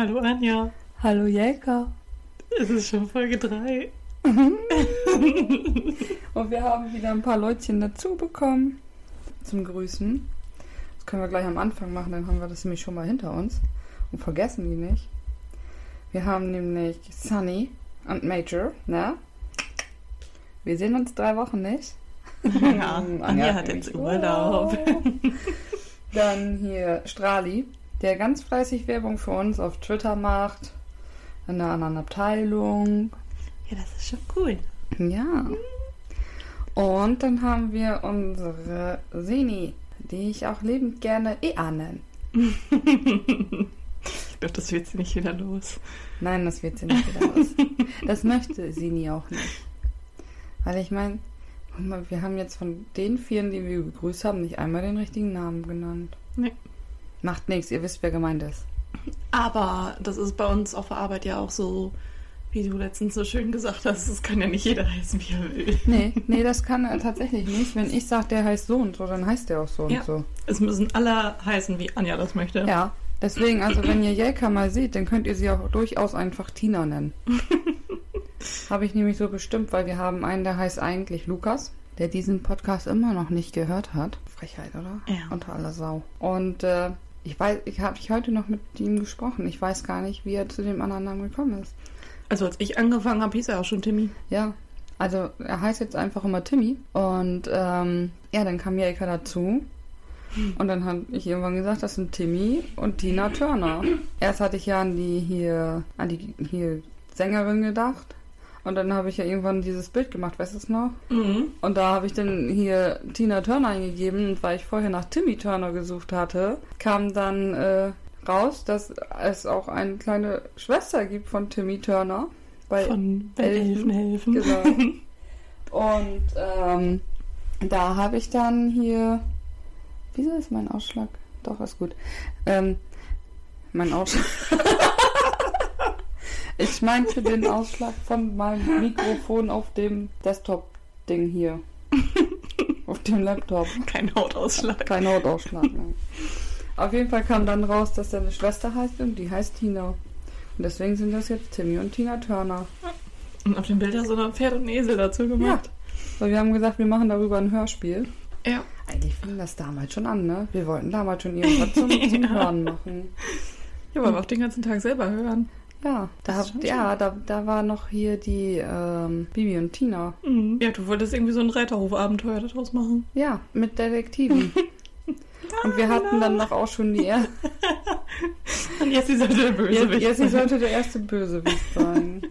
Hallo Anja. Hallo Jelka. Es ist schon Folge 3. Und wir haben wieder ein paar Leutchen dazu bekommen zum Grüßen. Das können wir gleich am Anfang machen, dann haben wir das nämlich schon mal hinter uns und vergessen die nicht. Wir haben nämlich Sunny und Major, ne? Wir sehen uns drei Wochen nicht. Ja, Anja hat jetzt Urlaub. Dann hier Strali, der ganz fleißig Werbung für uns auf Twitter macht. In einer anderen Abteilung. Ja, das ist schon cool. Ja. Und dann haben wir unsere Seni, die ich auch lebend gerne Ea nenne. Ich glaube, das wird sie nicht wieder los. Nein, das wird sie nicht wieder los. Das möchte Seni auch nicht. Weil ich meine, wir haben jetzt von den vielen, die wir begrüßt haben, nicht einmal den richtigen Namen genannt. Nee. Macht nichts, ihr wisst, wer gemeint ist. Aber das ist bei uns auf der Arbeit ja auch so, wie du letztens so schön gesagt hast, es kann ja nicht jeder heißen, wie er will. Nee, nee, das kann er tatsächlich nicht. Wenn ich sage, der heißt so und so, dann heißt der auch so Ja. und so. Es müssen alle heißen, wie Anja das möchte. Ja, deswegen, also wenn ihr Jelka mal seht, dann könnt ihr sie auch durchaus einfach Tina nennen. Habe ich nämlich so bestimmt, weil wir haben einen, der heißt eigentlich Lukas, der diesen Podcast immer noch nicht gehört hat. Frechheit, oder? Ja. Unter aller Sau. Und äh, ich weiß, ich habe ich heute noch mit ihm gesprochen. Ich weiß gar nicht, wie er zu dem anderen Namen gekommen ist. Also als ich angefangen habe, hieß er auch schon Timmy. Ja, also er heißt jetzt einfach immer Timmy. Und ähm, ja, dann kam Jelka dazu. Und dann habe ich irgendwann gesagt, das sind Timmy und Tina Turner. Erst hatte ich ja an die hier, an die hier Sängerin gedacht. Und dann habe ich ja irgendwann dieses Bild gemacht, weißt du es noch? Mhm. Und da habe ich dann hier Tina Turner eingegeben. Und weil ich vorher nach Timmy Turner gesucht hatte, kam dann äh, raus, dass es auch eine kleine Schwester gibt von Timmy Turner. Bei Von Elfen. Elfen helfen. Genau. Und ähm, da habe ich dann hier. Wieso ist mein Ausschlag? Doch, ist gut. Ähm, mein Ausschlag. ich meinte den Ausschlag von meinem Mikrofon auf dem Desktop-Ding hier. auf dem Laptop. Kein Hautausschlag. Kein Hautausschlag. Nein. Auf jeden Fall kam dann raus, dass er eine Schwester heißt und die heißt Tina. Und deswegen sind das jetzt Timmy und Tina Turner. Und auf dem Bild hast du noch ein Pferd und einen Esel dazu gemacht. So, wir haben gesagt, wir machen darüber ein Hörspiel. Ja. Eigentlich fing das damals schon an, ne? Wir wollten damals schon irgendwas zum, zum Ja. Hören machen. Ja, weil wir auch den ganzen Tag selber hören. Ja, da, ja da, da war noch hier die ähm, Bibi und Tina. Mhm. Ja, du wolltest irgendwie so ein Reiterhof-Abenteuer daraus machen. Ja, mit Detektiven. Und wir hatten dann noch auch schon die er Und ist er der Bösewicht. Jessie sollte der erste Bösewicht sein.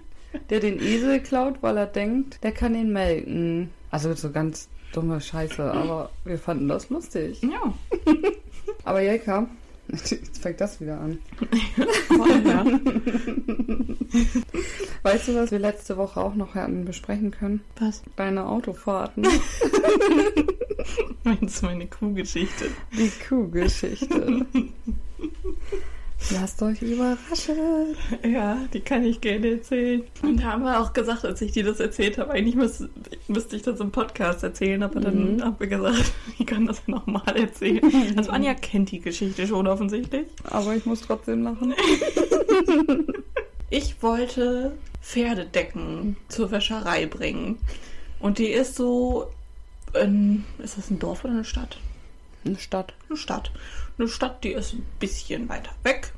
Der den Esel klaut, weil er denkt, der kann ihn melken. Also so ganz dumme Scheiße, aber wir fanden das lustig. Ja, Aber Jelka, jetzt fängt das wieder an. voll, ja. Weißt du, was wir letzte Woche auch noch hatten besprechen können? Was? Deine Autofahrten. Meinst du meine Kuhgeschichte? Die Kuhgeschichte. Lasst euch überraschen. Ja, die kann ich gerne erzählen. Und da haben wir auch gesagt, als ich dir das erzählt habe, eigentlich müß, müsste ich das im Podcast erzählen, aber dann Mhm. haben wir gesagt, ich kann das ja nochmal erzählen. Also Anja kennt die Geschichte schon offensichtlich. Aber ich muss trotzdem lachen. Ich wollte Pferdedecken zur Wäscherei bringen. Und die ist so in, ist das ein Dorf oder eine Stadt? Eine Stadt. Eine Stadt. Eine Stadt, die ist ein bisschen weiter weg.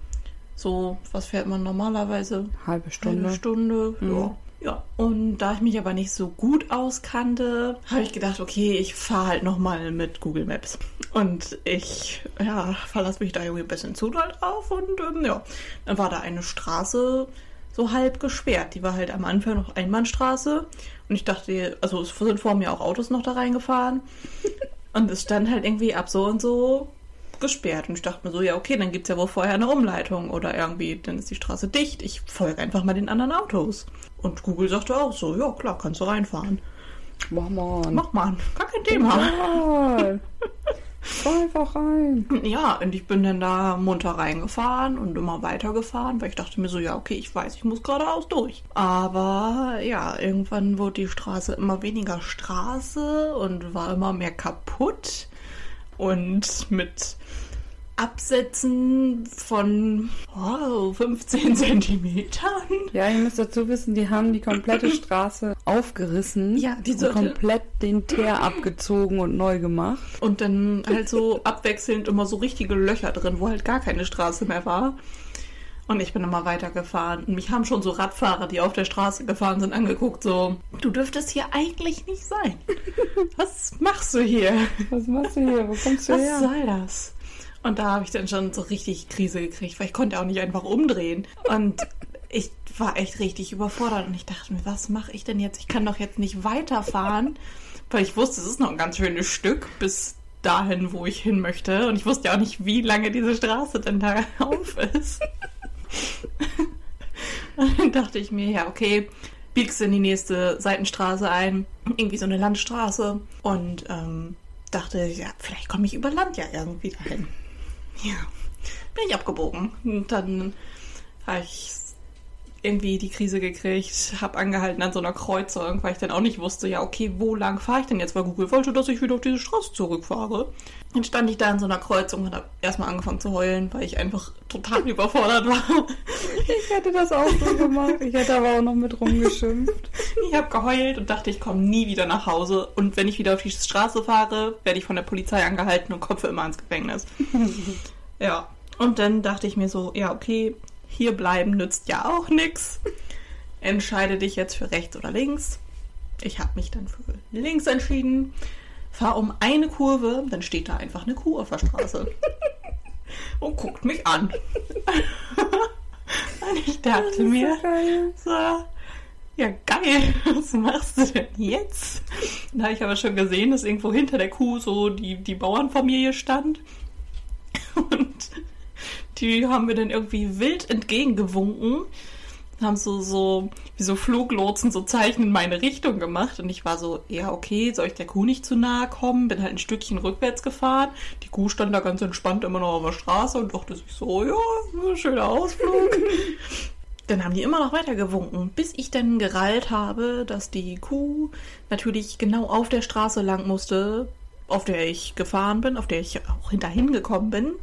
So, was fährt man normalerweise? Halbe Stunde. Eine Stunde, Mhm. ja. Ja, und da ich mich aber nicht so gut auskannte, habe ich gedacht, okay, ich fahre halt nochmal mit Google Maps. Und ich, ja, verlasse mich da irgendwie ein bisschen zu doll drauf und ähm, ja, dann war da eine Straße so halb gesperrt. Die war halt am Anfang noch Einbahnstraße und ich dachte, also es sind vor mir auch Autos noch da reingefahren und es stand halt irgendwie ab so und so gesperrt. Und ich dachte mir so, ja, okay, dann gibt's ja wohl vorher eine Umleitung oder irgendwie, dann ist die Straße dicht. Ich folge einfach mal den anderen Autos. Und Google sagte auch so, ja, klar, kannst du reinfahren. Mach mal. Mach mal, gar kein Thema. mal. Fahr einfach rein. Ja, und ich bin dann da munter reingefahren und immer weitergefahren, weil ich dachte mir so, ja, okay, ich weiß, ich muss geradeaus durch. Aber ja, irgendwann wurde die Straße immer weniger Straße und war immer mehr kaputt und mit Absätzen von oh, 15 Zentimetern. Ja, ihr müsst dazu wissen, die haben die komplette Straße aufgerissen. Ja, die und komplett den Teer abgezogen und neu gemacht. Und dann halt so abwechselnd immer so richtige Löcher drin, wo halt gar keine Straße mehr war. Und ich bin immer weitergefahren. Und mich haben schon so Radfahrer, die auf der Straße gefahren sind, angeguckt, so, du dürftest hier eigentlich nicht sein. Was machst du hier? Was machst du hier? Wo kommst du Was her? soll das? Und da habe ich dann schon so richtig Krise gekriegt, weil ich konnte auch nicht einfach umdrehen. Und ich war echt richtig überfordert und ich dachte mir, was mache ich denn jetzt? Ich kann doch jetzt nicht weiterfahren, weil ich wusste, es ist noch ein ganz schönes Stück bis dahin, wo ich hin möchte. Und ich wusste ja auch nicht, wie lange diese Straße denn da auf ist. Dann dachte ich mir, ja, okay, biegst in die nächste Seitenstraße ein, irgendwie so eine Landstraße. Und ähm, dachte, ja, vielleicht komme ich über Land ja irgendwie dahin. Ja, bin ich abgebogen. Und dann habe ich irgendwie die Krise gekriegt, habe angehalten an so einer Kreuzung, weil ich dann auch nicht wusste, ja, okay, wo lang fahre ich denn jetzt? Weil Google wollte, dass ich wieder auf diese Straße zurückfahre. Dann stand ich da in so einer Kreuzung und habe erstmal angefangen zu heulen, weil ich einfach total überfordert war. Ich hätte das auch so gemacht. Ich hätte aber auch noch mit rumgeschimpft. Ich habe geheult und dachte, ich komme nie wieder nach Hause. Und wenn ich wieder auf die Straße fahre, werde ich von der Polizei angehalten und für immer ins Gefängnis. ja. Und dann dachte ich mir so, ja, okay, hier bleiben nützt ja auch nichts. Entscheide dich jetzt für rechts oder links. Ich habe mich dann für links entschieden. Fahr um eine Kurve, dann steht da einfach eine Kuh auf der Straße. und guckt mich an. und ich dachte mir, Geil. so, ja, geil, was machst du denn jetzt? Dann habe ich aber schon gesehen, dass irgendwo hinter der Kuh so die, die Bauernfamilie stand. Und die haben mir dann irgendwie wild entgegengewunken. Haben so, so, wie so Fluglotsen so Zeichen in meine Richtung gemacht. Und ich war so, ja, okay, soll ich der Kuh nicht zu nahe kommen? Bin halt ein Stückchen rückwärts gefahren. Die Kuh stand da ganz entspannt immer noch auf der Straße und dachte sich so, ja, schöner Ausflug. Dann haben die immer noch weiter gewunken, bis ich dann gereilt habe, dass die Kuh natürlich genau auf der Straße lang musste, auf der ich gefahren bin, auf der ich auch hinterhin gekommen bin.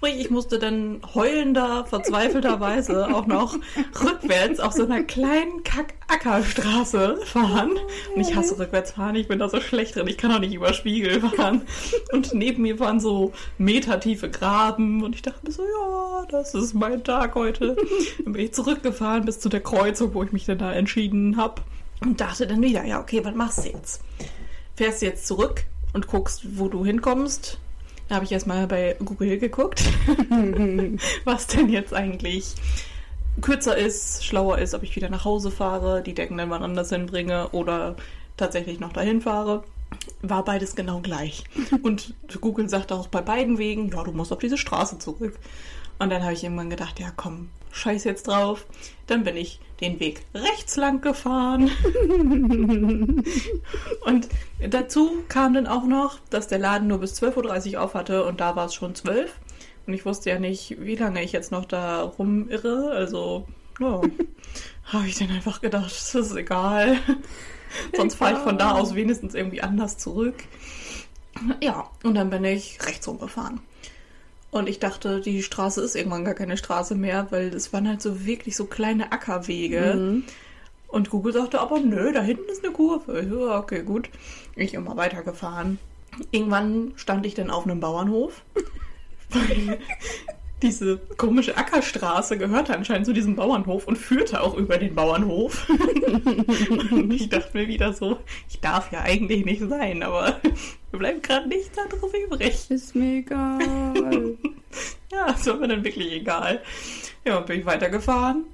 Sprich, ich musste dann heulender, verzweifelterweise auch noch rückwärts auf so einer kleinen Kack-Ackerstraße fahren. Und ich hasse rückwärts fahren, ich bin da so schlecht drin, ich kann auch nicht über Spiegel fahren. Und neben mir waren so metertiefe Graben und ich dachte mir so, ja, das ist mein Tag heute. Dann bin ich zurückgefahren bis zu der Kreuzung, wo ich mich dann da entschieden habe. Und dachte dann wieder, ja, okay, was machst du jetzt? Fährst du jetzt zurück und guckst, wo du hinkommst? Da habe ich erstmal bei Google geguckt, was denn jetzt eigentlich kürzer ist, schlauer ist, ob ich wieder nach Hause fahre, die Decken dann wann anders hinbringe oder tatsächlich noch dahin fahre. War beides genau gleich. Und Google sagte auch bei beiden Wegen, ja, du musst auf diese Straße zurück. Und dann habe ich irgendwann gedacht, ja komm, scheiß jetzt drauf. Dann bin ich den Weg rechts lang gefahren. und dazu kam dann auch noch, dass der Laden nur bis 12.30 Uhr auf hatte und da war es schon 12. Und ich wusste ja nicht, wie lange ich jetzt noch da rumirre. Also, ja, habe ich dann einfach gedacht, das ist egal. Sonst fahre ich von da aus wenigstens irgendwie anders zurück. Ja, und dann bin ich rechts rumgefahren. Und ich dachte, die Straße ist irgendwann gar keine Straße mehr, weil es waren halt so wirklich so kleine Ackerwege. Mhm. Und Google sagte aber, nö, da hinten ist eine Kurve. Ja, okay, gut. Ich immer weitergefahren. Irgendwann stand ich dann auf einem Bauernhof. Weil diese komische Ackerstraße gehörte anscheinend zu diesem Bauernhof und führte auch über den Bauernhof. und ich dachte mir wieder so, ich darf ja eigentlich nicht sein, aber mir bleibt gerade nichts anderes übrig. Ist mir egal. Ja, das war mir dann wirklich egal. Ja, bin ich weitergefahren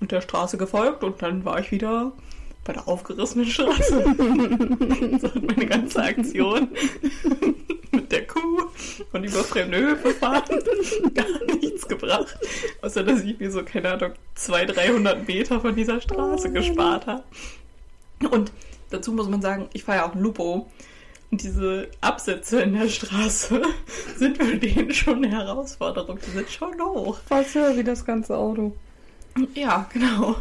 und der Straße gefolgt und dann war ich wieder bei der aufgerissenen Straße. so hat meine ganze Aktion mit der und über fremde Höfe fahren gar nichts gebracht. Außer, dass ich mir so, keine Ahnung, 200, 300 Meter von dieser Straße gespart habe. Und dazu muss man sagen, ich fahre ja auch ein Lupo. Und diese Absätze in der Straße sind für den schon eine Herausforderung. Die sind schon hoch. Fast höher wie das ganze Auto. Ja, genau.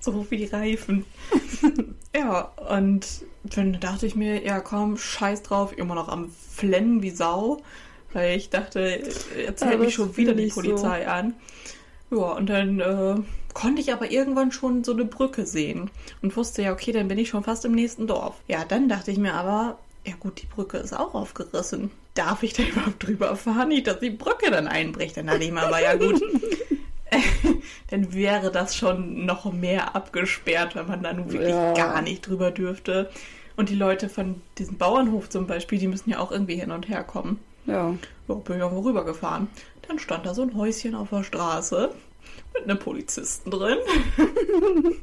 So hoch wie die Reifen. ja, und dann dachte ich mir, ja komm, scheiß drauf, immer noch am Flennen wie Sau. Weil ich dachte, jetzt hält mich schon wieder die ich so. Polizei an. Ja, und dann äh, konnte ich aber irgendwann schon so eine Brücke sehen und wusste ja, okay, dann bin ich schon fast im nächsten Dorf. Ja, dann dachte ich mir aber, ja gut, die Brücke ist auch aufgerissen. Darf ich da überhaupt drüber fahren? Nicht, dass die Brücke dann einbricht. Dann dachte ich mir aber, ja gut, dann wäre das schon noch mehr abgesperrt, wenn man da nun wirklich Ja. gar nicht drüber dürfte. Und die Leute von diesem Bauernhof zum Beispiel, die müssen ja auch irgendwie hin und her kommen. Ja. Ja, bin ich auch rübergefahren. Dann stand da so ein Häuschen auf der Straße mit einem Polizisten drin.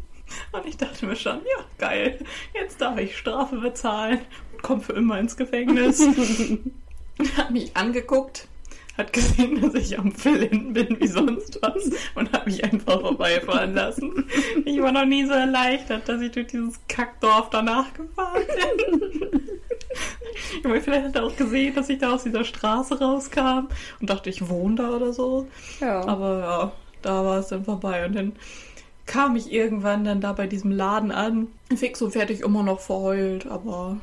Und ich dachte mir schon, ja, geil, jetzt darf ich Strafe bezahlen und komme für immer ins Gefängnis. hat mich angeguckt, hat gesehen, dass ich am Fillen bin wie sonst was und hat mich einfach vorbeifahren lassen. Ich war noch nie so erleichtert, dass ich durch dieses Kackdorf danach gefahren bin. Aber vielleicht hat er auch gesehen, dass ich da aus dieser Straße rauskam und dachte, ich wohne da oder so. Ja. Aber ja, da war es dann vorbei. Und dann kam ich irgendwann dann da bei diesem Laden an. Fix und fertig immer noch verheult, aber,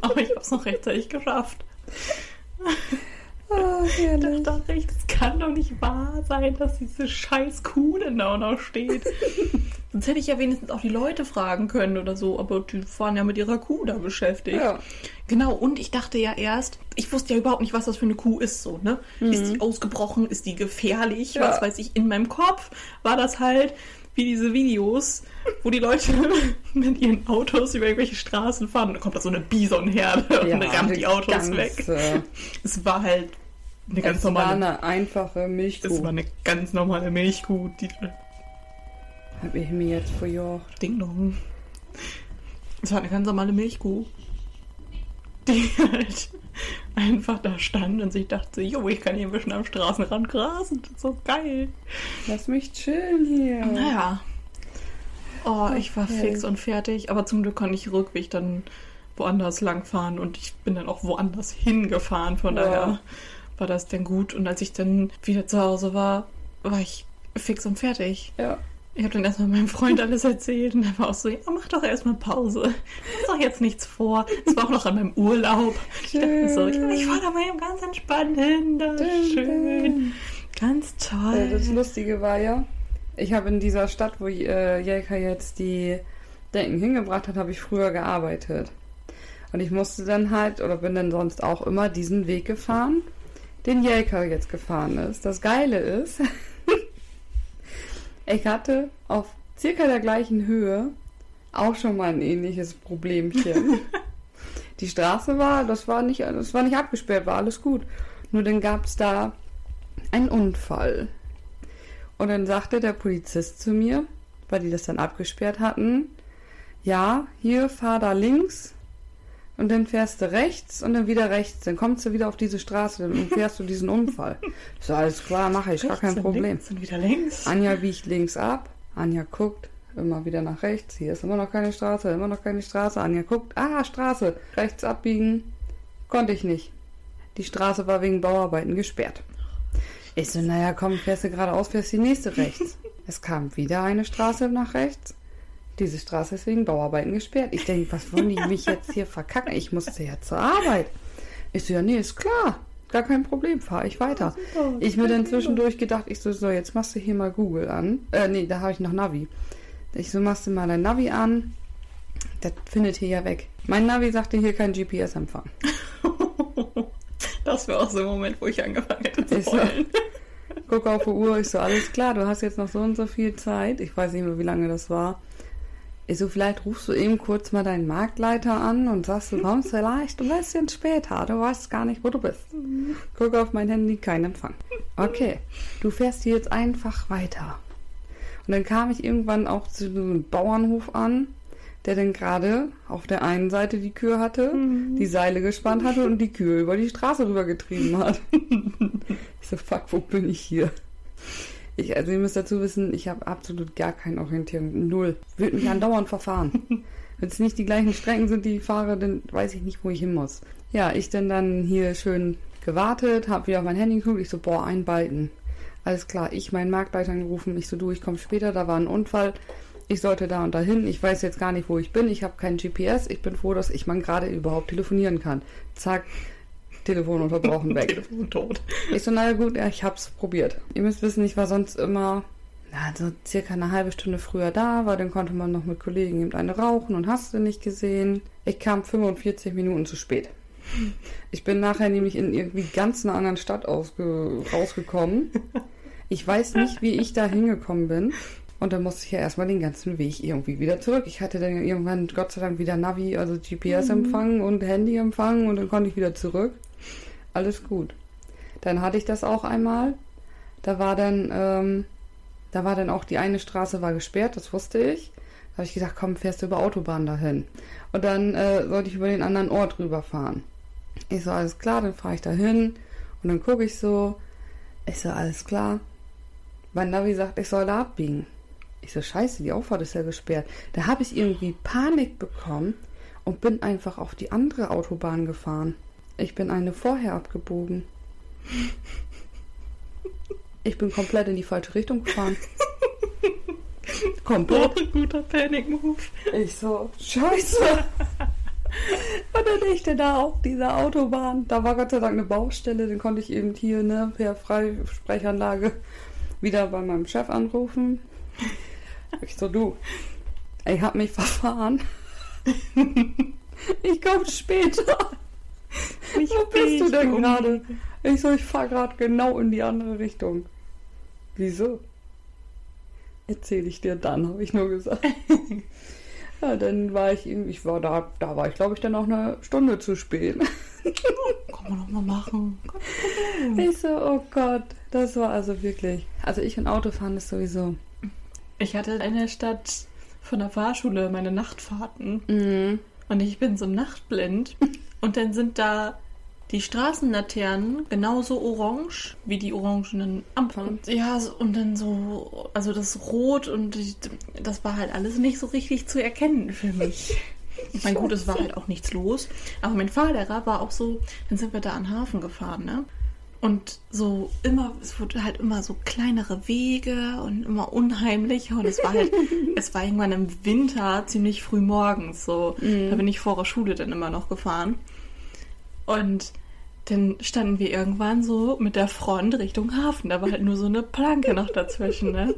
aber ich habe es noch rechtzeitig geschafft. Ah, Ich dachte echt, es kann doch nicht wahr sein, dass diese scheiß Kuh denn da noch steht. Sonst hätte ich ja wenigstens auch die Leute fragen können oder so, aber die waren ja mit ihrer Kuh da beschäftigt. Ja. Genau, und ich dachte ja erst, ich wusste ja überhaupt nicht, was das für eine Kuh ist, so, ne? Ist die ausgebrochen? Ist die gefährlich? Mhm. Ja. Was weiß ich, in meinem Kopf war das halt wie diese Videos, wo die Leute mit ihren Autos über irgendwelche Straßen fahren und dann kommt da so eine Bisonherde und rammt die Autos ganz, weg. Es war halt eine ganz es war normale, eine einfache Milchkuh. war eine ganz normale Milchkuh, die Hab ich mir jetzt verjocht. Ding Dong. Es war eine ganz normale Milchkuh, die halt einfach da stand und sich dachte, jo, ich kann hier ein bisschen am Straßenrand grasen, das ist so geil. Lass mich chillen hier. Naja. Oh, ich war Okay. fix und fertig, aber zum Glück konnte ich Rückweg dann woanders langfahren und ich bin dann auch woanders hingefahren, von Ja. daher war das dann gut. Und als ich dann wieder zu Hause war, war ich fix und fertig. Ja. Ich habe dann erstmal meinem Freund alles erzählt und er war auch so, ja, mach doch erstmal Pause. Mach doch jetzt nichts vor. Es war auch noch an meinem Urlaub. Ich dachte so, ja, ich fahre da mal eben ganz entspannt hin. Das ist schön. Ganz toll. Das Lustige war ja, ich habe in dieser Stadt, wo äh, Jelka jetzt die Denken hingebracht hat, habe ich früher gearbeitet. Und ich musste dann halt, oder bin dann sonst auch immer diesen Weg gefahren, den Jelka jetzt gefahren ist. Das Geile ist, ich hatte auf circa der gleichen Höhe auch schon mal ein ähnliches Problemchen. die Straße war, das war nicht, das war nicht abgesperrt, war alles gut. Nur dann gab es da einen Unfall. Und dann sagte der Polizist zu mir, weil die das dann abgesperrt hatten, ja, hier fahr da links und dann fährst du rechts und dann wieder rechts. Dann kommst du wieder auf diese Straße dann fährst du diesen Unfall. Ich So, alles klar, mache ich, gar Rechts kein Problem. links Und wieder links. Anja biegt links ab, Anja guckt, immer wieder nach rechts. Hier ist immer noch keine Straße, immer noch keine Straße. Anja guckt, ah, Straße, rechts abbiegen. Konnte ich nicht. Die Straße war wegen Bauarbeiten gesperrt. Ich so, naja, komm, fährst du geradeaus, fährst die nächste rechts. Es kam wieder eine Straße nach rechts. Diese Straße ist wegen Bauarbeiten gesperrt. Ich denke, was wollen die mich jetzt hier verkacken? Ich musste ja zur Arbeit. Ich so, ja, nee, ist klar. Gar kein Problem, fahre ich weiter. Ich mir dann zwischendurch gedacht, ich so, so, jetzt machst du hier mal Google an. Äh, nee, da habe ich noch Navi. Ich so, machst du mal dein Navi an. Das findet hier ja weg. Mein Navi sagte hier kein GPS-Empfang. Das wäre auch so ein Moment, wo ich angefangen hätte zu Ich so, guck auf die Uhr, ich so, alles klar, du hast jetzt noch so und so viel Zeit. Ich weiß nicht mehr, wie lange das war. Ich so, vielleicht rufst du eben kurz mal deinen Marktleiter an und sagst, du kommst vielleicht ein bisschen später. Du weißt gar nicht, wo du bist. Guck auf mein Handy, kein Empfang. Okay, du fährst hier jetzt einfach weiter. Und dann kam ich irgendwann auch zu einem Bauernhof an, der dann gerade auf der einen Seite die Kühe hatte, die Seile gespannt hatte und die Kühe über die Straße rübergetrieben hat. ich so, fuck, wo bin ich hier? Ich, also ihr müsst dazu wissen, ich habe absolut gar keine Orientierung. Null. Würde mich andauernd verfahren. Wenn es nicht die gleichen Strecken sind, die ich fahre, dann weiß ich nicht, wo ich hin muss. Ja, ich dann dann hier schön gewartet, habe wieder auf mein Handy geguckt. Ich so, boah, ein Balken. Alles klar, ich meinen Marktleiter angerufen. Ich so, du, ich komme später, da war ein Unfall. Ich sollte da und dahin. Ich weiß jetzt gar nicht, wo ich bin. Ich habe kein GPS. Ich bin froh, dass ich mal gerade überhaupt telefonieren kann. Zack, Telefon unterbrochen, weg. Telefon tot. Ich so, naja gut, ja, ich hab's probiert. Ihr müsst wissen, ich war sonst immer, na, so circa eine halbe Stunde früher da, weil dann konnte man noch mit Kollegen eben eine rauchen und hast du nicht gesehen. Ich kam 45 Minuten zu spät. Ich bin nachher nämlich in irgendwie ganz einer anderen Stadt ausge rausgekommen. Ich weiß nicht, wie ich da hingekommen bin. Und dann musste ich ja erstmal den ganzen Weg irgendwie wieder zurück. Ich hatte dann irgendwann Gott sei Dank wieder Navi, also GPS-Empfang und Handy-Empfang und dann konnte ich wieder zurück. Alles gut. Dann hatte ich das auch einmal. Da war dann, ähm, da war dann auch die eine Straße war gesperrt, das wusste ich. Da habe ich gesagt, komm, fährst du über Autobahn dahin. Und dann äh, sollte ich über den anderen Ort rüberfahren. Ich so, alles klar, dann fahre ich da hin und dann gucke ich so. Ich so, alles klar. Mein Navi sagt, ich soll da abbiegen. Ich so, scheiße, die Auffahrt ist ja gesperrt. Da habe ich irgendwie Panik bekommen und bin einfach auf die andere Autobahn gefahren. Ich bin eine vorher abgebogen. Ich bin komplett in die falsche Richtung gefahren. Komplett. Oh, guter Panic-Move. Ich so, scheiße. Und dann ich da auf dieser Autobahn. Da war Gott sei Dank eine Baustelle, den konnte ich eben hier ne, per Freisprechanlage wieder bei meinem Chef anrufen. Ich so, du, ich hab mich verfahren. Ich komme später. Wo bist du denn gerade? Ich so, ich fahre gerade genau in die andere Richtung. Wieso? Erzähl ich dir dann, habe ich nur gesagt. Ja, dann war ich irgendwie, ich war da, da war ich glaube ich dann auch eine Stunde zu spät. Kann man doch mal machen. Ich so, oh Gott, das war also wirklich. Also ich und Autofahren ist sowieso. Ich hatte in der Stadt von der Fahrschule meine Nachtfahrten Mhm. und ich bin so nachtblind und dann sind da die Straßenlaternen genauso orange wie die orangenen Ampeln. Ja, und dann so, also das Rot und die, das war halt alles nicht so richtig zu erkennen für mich. Ich meine, gut, es war halt auch nichts los, aber mein Fahrlehrer war auch so, dann sind wir da an den Hafen gefahren, ne? Und so immer, es wurde halt immer so kleinere Wege und immer unheimlicher. Und es war halt, es war irgendwann im Winter ziemlich früh morgens. So, da bin ich vor der Schule dann immer noch gefahren. Und dann standen wir irgendwann so mit der Front Richtung Hafen. Da war halt nur so eine Planke noch dazwischen, ne?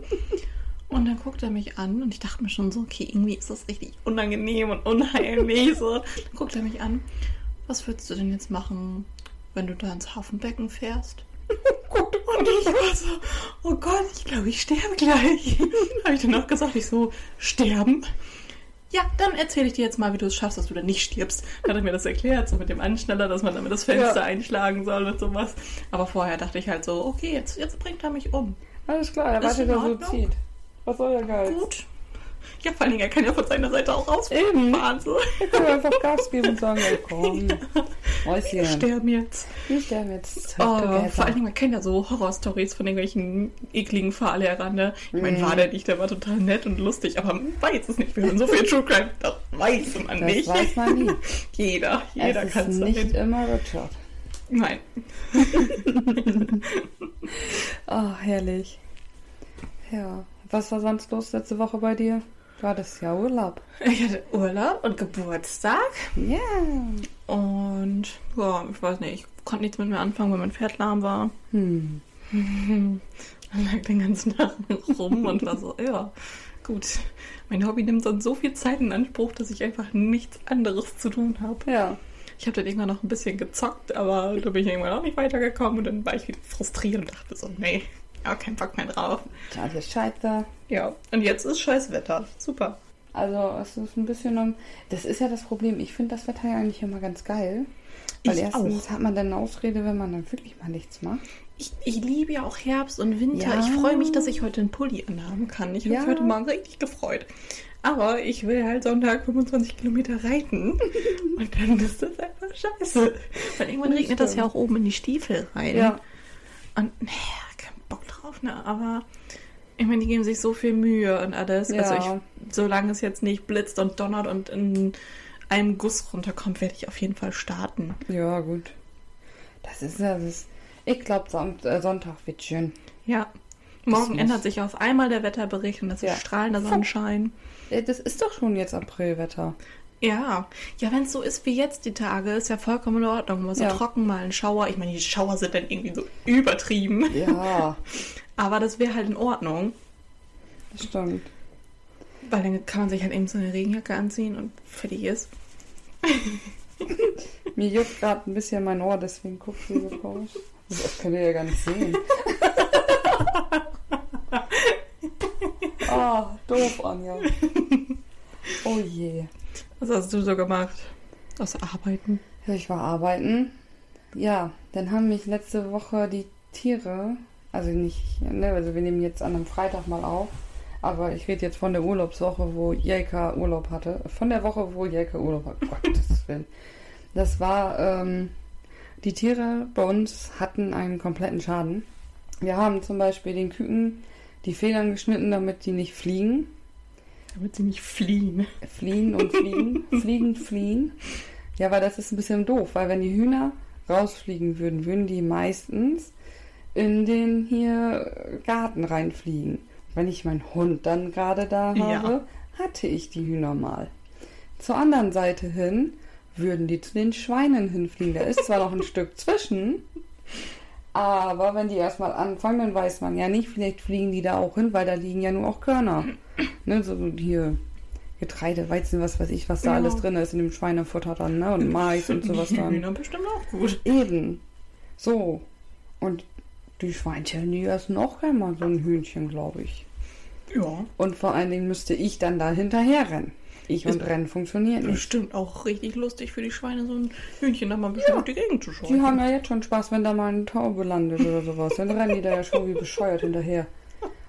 Und dann guckt er mich an und ich dachte mir schon so, okay, irgendwie ist das richtig unangenehm und unheimlich. So. Dann guckt er mich an. Was würdest du denn jetzt machen, wenn du da ins Hafenbecken fährst? Und ich war so, oh Gott, ich glaube, ich sterbe gleich. Habe ich dann noch gesagt, ich so, sterben? Ja, dann erzähle ich dir jetzt mal, wie du es schaffst, dass du da nicht stirbst. Dann hat er mir das erklärt, so mit dem Anschneller, dass man damit das Fenster Ja. einschlagen soll und sowas. Aber vorher dachte ich halt so, okay, jetzt, jetzt bringt er mich um. Alles klar, er wartet, in der so zieht. Was soll der Geiz? Gut. Ja, vor allen Dingen, er kann ja von seiner Seite auch Eben. rausfahren. So. Er kann einfach Gas geben und sagen, ja komm, Wir Mäuschen, sterben jetzt. wir sterben jetzt Oh, together. vor allen Dingen, man kennt ja so Horrorstories von irgendwelchen ekligen Fahrlehrern. Ne? Ich meine, Mhm. war der nicht, der war total nett und lustig, aber man weiß es nicht. Wir hören so viel True Crime, das weiß man Das nicht. weiß man nie. jeder, jeder es kann es nicht immer Richard. Nein. Oh, herrlich. Ja. Was war sonst los letzte Woche bei dir? Du hattest ja Urlaub. Ich hatte Urlaub und Geburtstag Ja. und ja, ich weiß nicht, ich konnte nichts mit mir anfangen, weil mein Pferd lahm war. Hm. Man lag den ganzen Tag rum und war so, ja, gut. Mein Hobby nimmt sonst so viel Zeit in Anspruch, dass ich einfach nichts anderes zu tun habe. Ja. Ich habe dann irgendwann noch ein bisschen gezockt, aber da bin ich irgendwann auch nicht weitergekommen und dann war ich wieder frustriert und dachte so, nee, ja, kein Bock mehr drauf. Das ist scheiße. Ja, und jetzt ist scheiß Wetter. Super. Also, es ist ein bisschen. um- Das ist ja das Problem. Ich finde das Wetter ja eigentlich immer ganz geil. Weil Ich erstens auch. hat man dann eine Ausrede, wenn man dann wirklich mal nichts macht. Ich, ich liebe ja auch Herbst und Winter. Ja. Ich freue mich, dass ich heute einen Pulli anhaben kann. Ich habe Ja. mich heute Morgen richtig gefreut. Aber ich will halt Sonntag 25 Kilometer reiten. Und dann ist das einfach scheiße. Weil irgendwann regnet das ja auch oben in die Stiefel rein. Ja. Und naja, Bock drauf, ne? Aber ich meine, die geben sich so viel Mühe und alles. Ja. Also ich, solange es jetzt nicht blitzt und donnert und in einem Guss runterkommt, werde ich auf jeden Fall starten. Ja, gut. Das ist ja das. Ich glaube, äh, Sonntag wird schön. Ja. Morgen ändert sich auf einmal der Wetterbericht und das Ja. ist strahlender Sonnenschein. Das ist doch schon jetzt Aprilwetter. Ja, ja, wenn es so ist wie jetzt die Tage, ist ja vollkommen in Ordnung. Mal so Ja. trocken, mal ein Schauer. Ich meine, die Schauer sind dann irgendwie so übertrieben. Ja, Aber das wäre halt in Ordnung. das stimmt. Weil dann kann man sich halt eben so eine Regenjacke anziehen und fertig ist. Mir juckt gerade ein bisschen mein Ohr, deswegen guckt sie so komisch. Das könnt ihr ja gar nicht sehen. Ah, doof, Anja. Oh je. Was hast du so gemacht? Außer arbeiten. Ja, ich war arbeiten. Ja, dann haben mich letzte Woche die Tiere, also nicht, ne, also wir nehmen jetzt an einem Freitag mal auf, aber ich rede jetzt von der Urlaubswoche, wo Jelka Urlaub hatte. Von der Woche, wo Jelka Urlaub hatte. Gottes Willen. Das war, ähm, die Tiere bei uns hatten einen kompletten Schaden. Wir haben zum Beispiel den Küken die Federn geschnitten, damit die nicht fliegen. Damit sie nicht fliehen. Fliehen und fliegen, fliegen, fliehen. Ja, weil das ist ein bisschen doof, weil wenn die Hühner rausfliegen würden, würden die meistens in den hier Garten reinfliegen. Wenn ich meinen Hund dann gerade da habe, Ja. hatte ich die Hühner mal. Zur anderen Seite hin würden die zu den Schweinen hinfliegen. Da ist zwar noch ein Stück zwischen, aber wenn die erstmal anfangen, dann weiß man ja nicht, vielleicht fliegen die da auch hin, weil da liegen ja nur auch Körner. Ne, so hier Getreide, Weizen, was weiß ich, was da Ja. alles drin ist in dem Schweinefutter dann, ne? Und Mais und sowas Die dann. Hühner bestimmt auch gut. Eben. So. Und die Schweinchen, die essen auch gerne mal so ein Hühnchen, glaube ich. Ja. Und vor allen Dingen müsste ich dann da hinterher rennen. Ich und Rennen funktioniert nicht. Bestimmt auch richtig lustig für die Schweine, so ein Hühnchen da mal ein bisschen durch die Gegend zu scheuchen. Die haben ja jetzt schon Spaß, wenn da mal eine Taube landet oder sowas. Dann rennen die da ja schon wie bescheuert hinterher.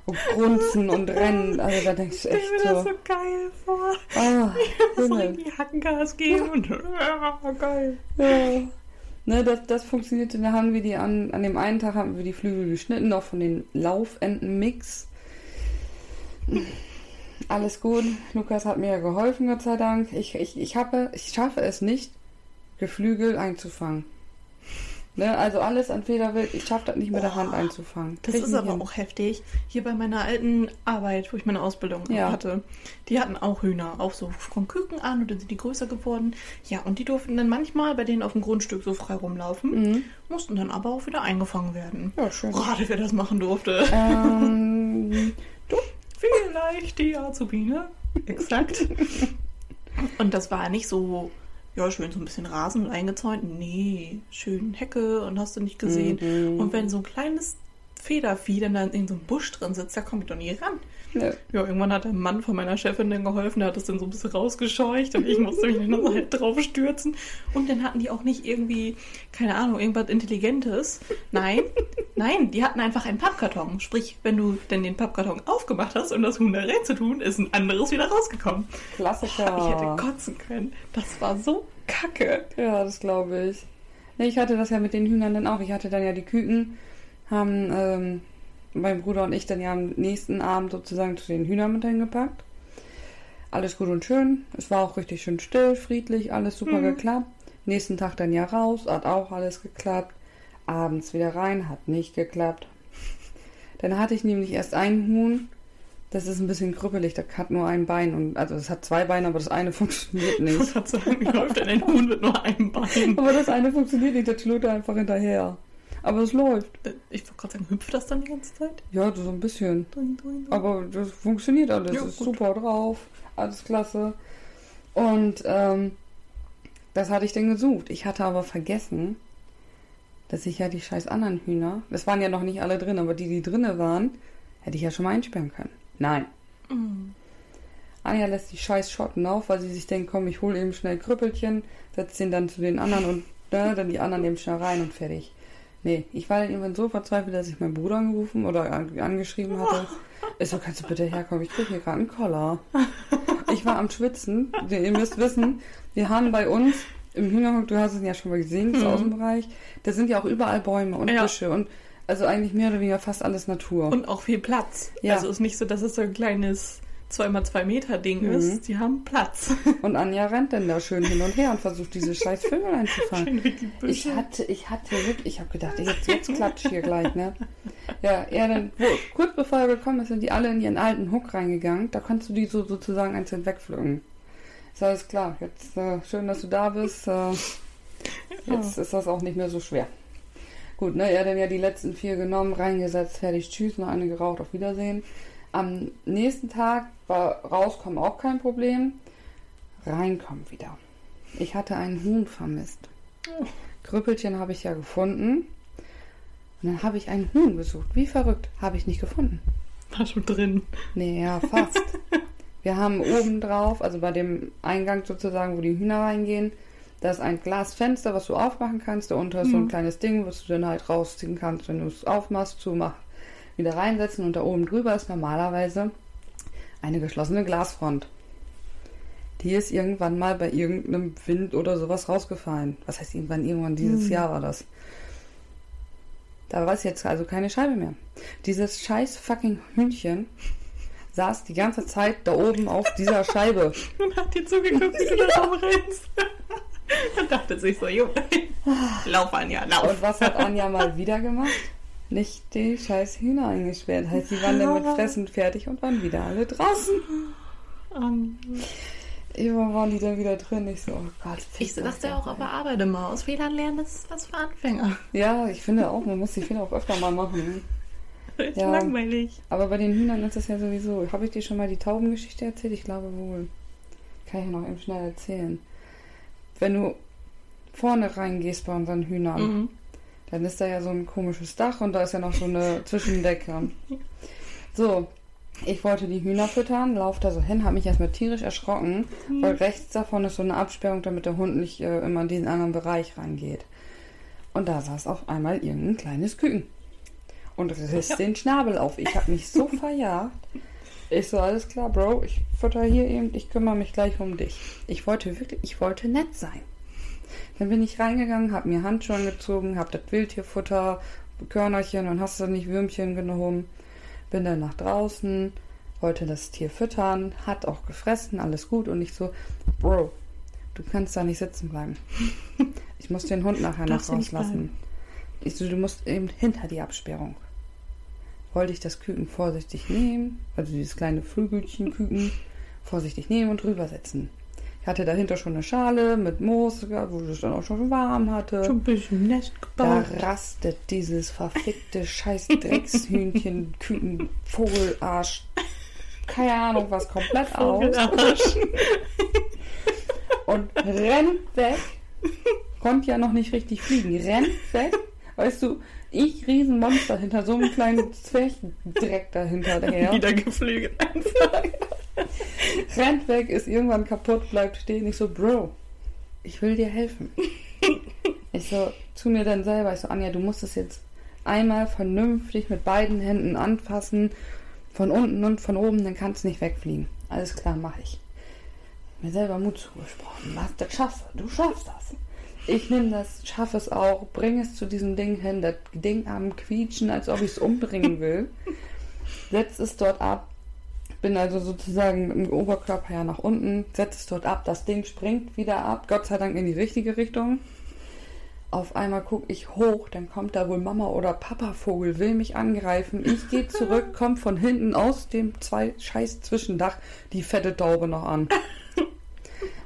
Und grunzen und rennen. Also da denkst du Ich echt stell mir das so. so geil vor. Ah, So Himmel. irgendwie Hackengas geben und ja, geil. Ja. Ne, das, das funktionierte. Da haben wir die an, an dem einen Tag haben wir die Flügel geschnitten, auch von den Laufentenmix. Alles gut. Lukas hat mir ja geholfen, Gott sei Dank. Ich, ich, ich, habe, ich schaffe es nicht, Geflügel einzufangen. Ne, also alles an Federwild, ich schaffe das nicht mit der Hand einzufangen. Das Krieg ist nicht aber hin. auch heftig. Hier bei meiner alten Arbeit, wo ich meine Ausbildung Ja. hatte, die hatten auch Hühner, auch so von Küken an und dann sind die größer geworden. Ja, und die durften dann manchmal bei denen auf dem Grundstück so frei rumlaufen, Mhm. mussten dann aber auch wieder eingefangen werden. Ja, schön. Gerade wer das machen durfte. Ähm, Du, vielleicht die Azubine. Exakt. Und das war nicht so, ja, schön so ein bisschen Rasen und eingezäunt. Nee, schön Hecke und hast du nicht gesehen. Mhm. Und wenn so ein kleines Federvieh dann da in so einem Busch drin sitzt, da komme ich doch nie ran. Ne, Ja, irgendwann hat der Mann von meiner Chefin dann geholfen, der hat das dann so ein bisschen rausgescheucht und ich musste mich dann halt drauf stürzen. Und dann hatten die auch nicht irgendwie, keine Ahnung, irgendwas Intelligentes. Nein, nein, die hatten einfach einen Pappkarton. Sprich, wenn du denn den Pappkarton aufgemacht hast, um das Huhn da reinzutun, ist ein anderes wieder rausgekommen. Klassiker. Ich hätte kotzen können. Das war so kacke. Ja, das glaube ich. Nee, ich hatte das ja mit den Hühnern dann auch. Ich hatte dann ja die Küken, haben ähm, mein Bruder und ich dann ja am nächsten Abend sozusagen zu den Hühnern mit hingepackt. Alles gut und schön. Es war auch richtig schön still, friedlich, alles super Mhm. geklappt. Nächsten Tag dann ja raus, hat auch alles geklappt. Abends wieder rein, hat nicht geklappt. Dann hatte ich nämlich erst ein Huhn. Das ist ein bisschen krüppelig, das hat nur ein Bein. Und, also es hat zwei Beine, aber das eine funktioniert Ich nicht. gerade sagen, wie läuft denn ein Huhn mit nur einem Bein? Aber das eine funktioniert nicht, das schlurrt einfach hinterher. Aber es läuft. Ich wollte gerade sagen, hüpft das dann die ganze Zeit? Ja, so ein bisschen. Doing, doing, doing. Aber das funktioniert alles. Ja, ist gut. super drauf. Alles klasse. Und ähm, das hatte ich dann gesucht. Ich hatte aber vergessen, dass ich ja die scheiß anderen Hühner, das waren ja noch nicht alle drin, aber die, die drinne waren, hätte ich ja schon mal einsperren können. Nein. Mm. Anja lässt die scheiß Schotten auf, weil sie sich denkt, komm, ich hole eben schnell Krüppelchen, setze den dann zu den anderen und ne, dann die anderen eben schnell rein und fertig. Nee, ich war dann irgendwann so verzweifelt, dass ich meinen Bruder angerufen oder an, angeschrieben hatte. Ich so, kannst du bitte herkommen? Ich krieg hier gerade einen Koller. Ich war am Schwitzen. Ihr müsst wissen, wir haben bei uns im Hühnerhof, du hast es ja schon mal gesehen, das Mhm. Außenbereich, da sind ja auch überall Bäume und Ja. Büsche und also eigentlich mehr oder weniger fast alles Natur. Und auch viel Platz. Ja. Also ist nicht so, dass es so ein kleines 2x2 Meter Ding Mhm. ist. Die haben Platz. Und Anja rennt dann da schön hin und her und versucht diese scheiß Vögel einzufangen. Ich hatte, ich hatte wirklich, ich habe gedacht, jetzt, jetzt klatscht hier gleich, ne? Ja, er dann, wo, kurz bevor er gekommen ist, sind die alle in ihren alten Hook reingegangen. Da konntest du die so sozusagen einzeln wegpflücken. Ist alles klar. Jetzt äh, schön, dass du da bist. Äh, jetzt ist das auch nicht mehr so schwer. Gut, ne, er hat dann ja die letzten vier genommen, reingesetzt, fertig, tschüss, noch eine geraucht, auf Wiedersehen. Am nächsten Tag war rauskommen auch kein Problem. Reinkommen wieder. Ich hatte einen Huhn vermisst. Krüppelchen habe ich ja gefunden. Und dann habe ich einen Huhn gesucht. Wie verrückt. Habe ich nicht gefunden. War schon drin. Nee, ja, fast. Wir haben oben drauf, also bei dem Eingang sozusagen, wo die Hühner reingehen, da ist ein Glasfenster, was du aufmachen kannst. Darunter ist so ein Mhm. kleines Ding, was du dann halt rausziehen kannst, wenn du es aufmachst, zumachst, wieder reinsetzen. Und da oben drüber ist normalerweise eine geschlossene Glasfront. Die ist irgendwann mal bei irgendeinem Wind oder sowas rausgefallen. Was heißt irgendwann? Irgendwann dieses Mhm. Jahr war das. Da war es jetzt also keine Scheibe mehr. Dieses scheiß fucking Hühnchen saß die ganze Zeit da oben auf dieser Scheibe. Und hat dir zugeguckt, wie du da rumrennst. Und dachte sich so, jo, lauf Anja, lauf. Und was hat Anja mal wieder gemacht? Nicht die scheiß Hühner eingesperrt. Heißt, sie waren dann mit Fressen fertig und waren wieder alle draußen. Um, Irgendwann waren die dann wieder drin. Ich so, oh Gott. ich dachte das auch, aber arbeite mal. Aus Fehlern lernen, das ist was für Anfänger. Ja, ich finde auch, man muss die Fehler auch öfter mal machen. Das ist Ja. langweilig. Aber bei den Hühnern ist das ja sowieso. Habe ich dir schon mal die Taubengeschichte erzählt? Ich glaube wohl. Kann ich noch eben schnell erzählen. Wenn du vorne reingehst bei unseren Hühnern, Mhm. Dann ist da ja so ein komisches Dach und da ist ja noch so eine Zwischendecke. So, ich wollte die Hühner füttern, lauf da so hin, habe mich erstmal tierisch erschrocken, weil rechts davon ist so eine Absperrung, damit der Hund nicht äh, immer in diesen anderen Bereich reingeht. Und da saß auf einmal irgendein kleines Küken und riss Ja. den Schnabel auf. Ich habe mich so verjagt. Ich so, alles klar, Bro, ich futter hier eben, ich kümmere mich gleich um dich. Ich wollte wirklich, ich wollte nett sein. Dann bin ich reingegangen, habe mir Handschuhe angezogen, habe das Wildtierfutter, Körnerchen und hast du nicht Würmchen genommen. Bin dann nach draußen, wollte das Tier füttern, hat auch gefressen, alles gut und ich so, Bro, du kannst da nicht sitzen bleiben. Ich muss den Hund nachher noch rauslassen. Ich so, du musst eben hinter die Absperrung. Wollte ich das Küken vorsichtig nehmen, also dieses kleine Flügelchen Küken, vorsichtig nehmen und drüber setzen. Ich hatte dahinter schon eine Schale mit Moos, wo es dann auch schon warm hatte. Schon ein bisschen Nest Da gebaut. rastet dieses verfickte scheiß Dreckshühnchen, Küken, Vogelarsch, keine Ahnung was, komplett aus und rennt weg. Konnte ja noch nicht richtig fliegen. Rennt weg. Weißt du, ich Riesenmonster hinter so einem kleinen Zwerchdreck dahinter her. Wieder geflügelt. Rennt weg, ist irgendwann kaputt, bleibt stehen. Ich so, Bro, ich will dir helfen. Ich so, zu mir dann selber, ich so, Anja, du musst es jetzt einmal vernünftig mit beiden Händen anfassen, von unten und von oben, dann kannst du nicht wegfliegen. Alles klar, mache ich. Mir selber Mut zugesprochen. Was, das schaffst du, du schaffst das. Ich nehme das, schaffe es auch, bringe es zu diesem Ding hin, das Ding am Quietschen, als ob ich es umbringen will. Setz es dort ab, bin also sozusagen mit dem Oberkörper ja nach unten, setze es dort ab, das Ding springt wieder ab, Gott sei Dank in die richtige Richtung. Auf einmal gucke ich hoch, dann kommt da wohl Mama oder Papa Vogel, will mich angreifen. Ich gehe zurück, kommt von hinten aus dem zwei scheiß Zwischendach die fette Taube noch an.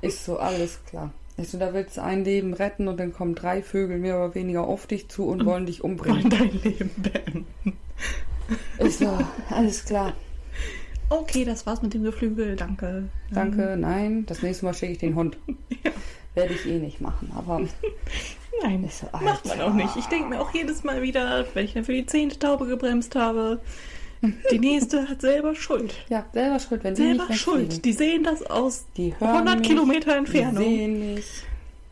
Ich so, alles klar. Ich so, da willst du ein Leben retten und dann kommen drei Vögel mehr oder weniger auf dich zu und wollen dich umbringen. Wollen dein Leben beenden. Ich so, alles klar. Okay, das war's mit dem Geflügel. Danke. Danke, nein. Das nächste Mal schicke ich den Hund. Werde ich eh nicht machen, aber Nein, so, macht man auch nicht. Ich denke mir auch jedes Mal wieder, wenn ich dann für die zehnte Taube gebremst habe, die nächste hat selber Schuld. ja, selber schuld, wenn die Selber nicht Schuld. Die sehen das aus Die hören 100 mich, Kilometer Die Entfernung. sehen mich.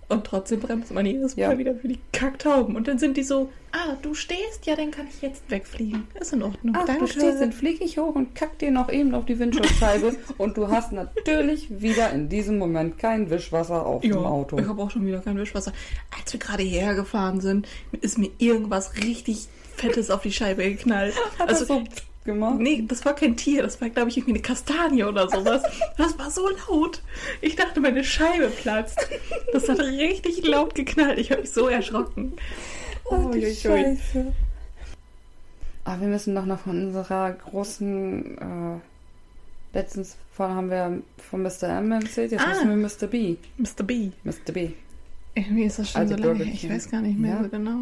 Und trotzdem bremst man jedes Mal Ja. wieder für die Kacktauben. Und dann sind die so, ah, du stehst, ja, dann kann ich jetzt wegfliegen. Ist in Ordnung. Ach, du stehst, dann fliege ich hoch und kack dir noch eben auf die Windschutzscheibe und du hast natürlich wieder in diesem Moment kein Wischwasser auf ja, dem Auto. ich habe auch schon wieder kein Wischwasser. Als wir gerade hierher gefahren sind, ist mir irgendwas richtig Fettes auf die Scheibe geknallt. Also, so gemacht? Nee, das war kein Tier, das war, glaube ich, irgendwie eine Kastanie oder sowas. Das war so laut. Ich dachte, meine Scheibe platzt. Das hat richtig laut geknallt. Ich habe mich so erschrocken. Oh, die Uiuiui. Scheiße. Ah, wir müssen doch noch von unserer großen äh, Letztens von, haben wir von Mr. M erzählt, jetzt Ah. müssen wir Mr. B. Mr. B. Mr. B. Irgendwie ist das schon Also so lange her. Ich weiß gar nicht mehr Ja. so genau.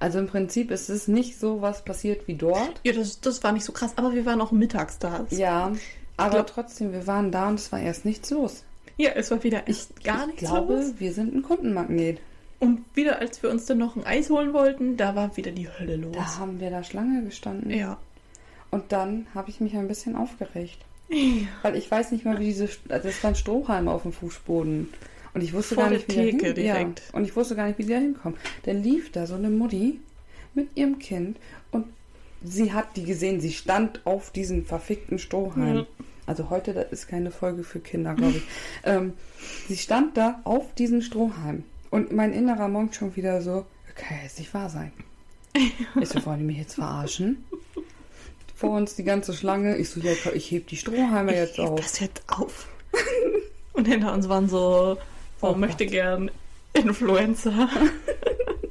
Also im Prinzip ist es nicht so was passiert wie dort. Ja, das, das war nicht so krass, aber wir waren auch mittags da. Ja, aber glaub- trotzdem, wir waren da und es war erst nichts los. Ja, es war wieder echt gar ich nichts glaube, los. wir sind ein Kundenmagnet. Und wieder, als wir uns dann noch ein Eis holen wollten, da war wieder die Hölle los. Da haben wir da Schlange gestanden. Ja. Und dann habe ich mich ein bisschen aufgeregt. ja. Weil ich weiß nicht mal, wie diese. Also es waren Strohhalme auf dem Fußboden. Und ich wusste Vor gar nicht, wie Theke hin. Ja, und ich wusste gar nicht, wie die da hinkommen. Dann lief da so eine Mutti mit ihrem Kind und sie hat die gesehen, sie stand auf diesen verfickten Strohhalm. Ja. Also heute, das ist keine Folge für Kinder, glaube ich. ähm, sie stand da auf diesen Strohhalm. Und mein innerer Monk schon wieder so, kann ja jetzt nicht wahr sein. Ich so, wollen die mich jetzt verarschen? Vor uns die ganze Schlange. Ich so, ja, ich heb die Strohhalme jetzt ich heb auf. das jetzt auf. Und hinter uns waren so, oh, Oh möchte gern Influencer. oh,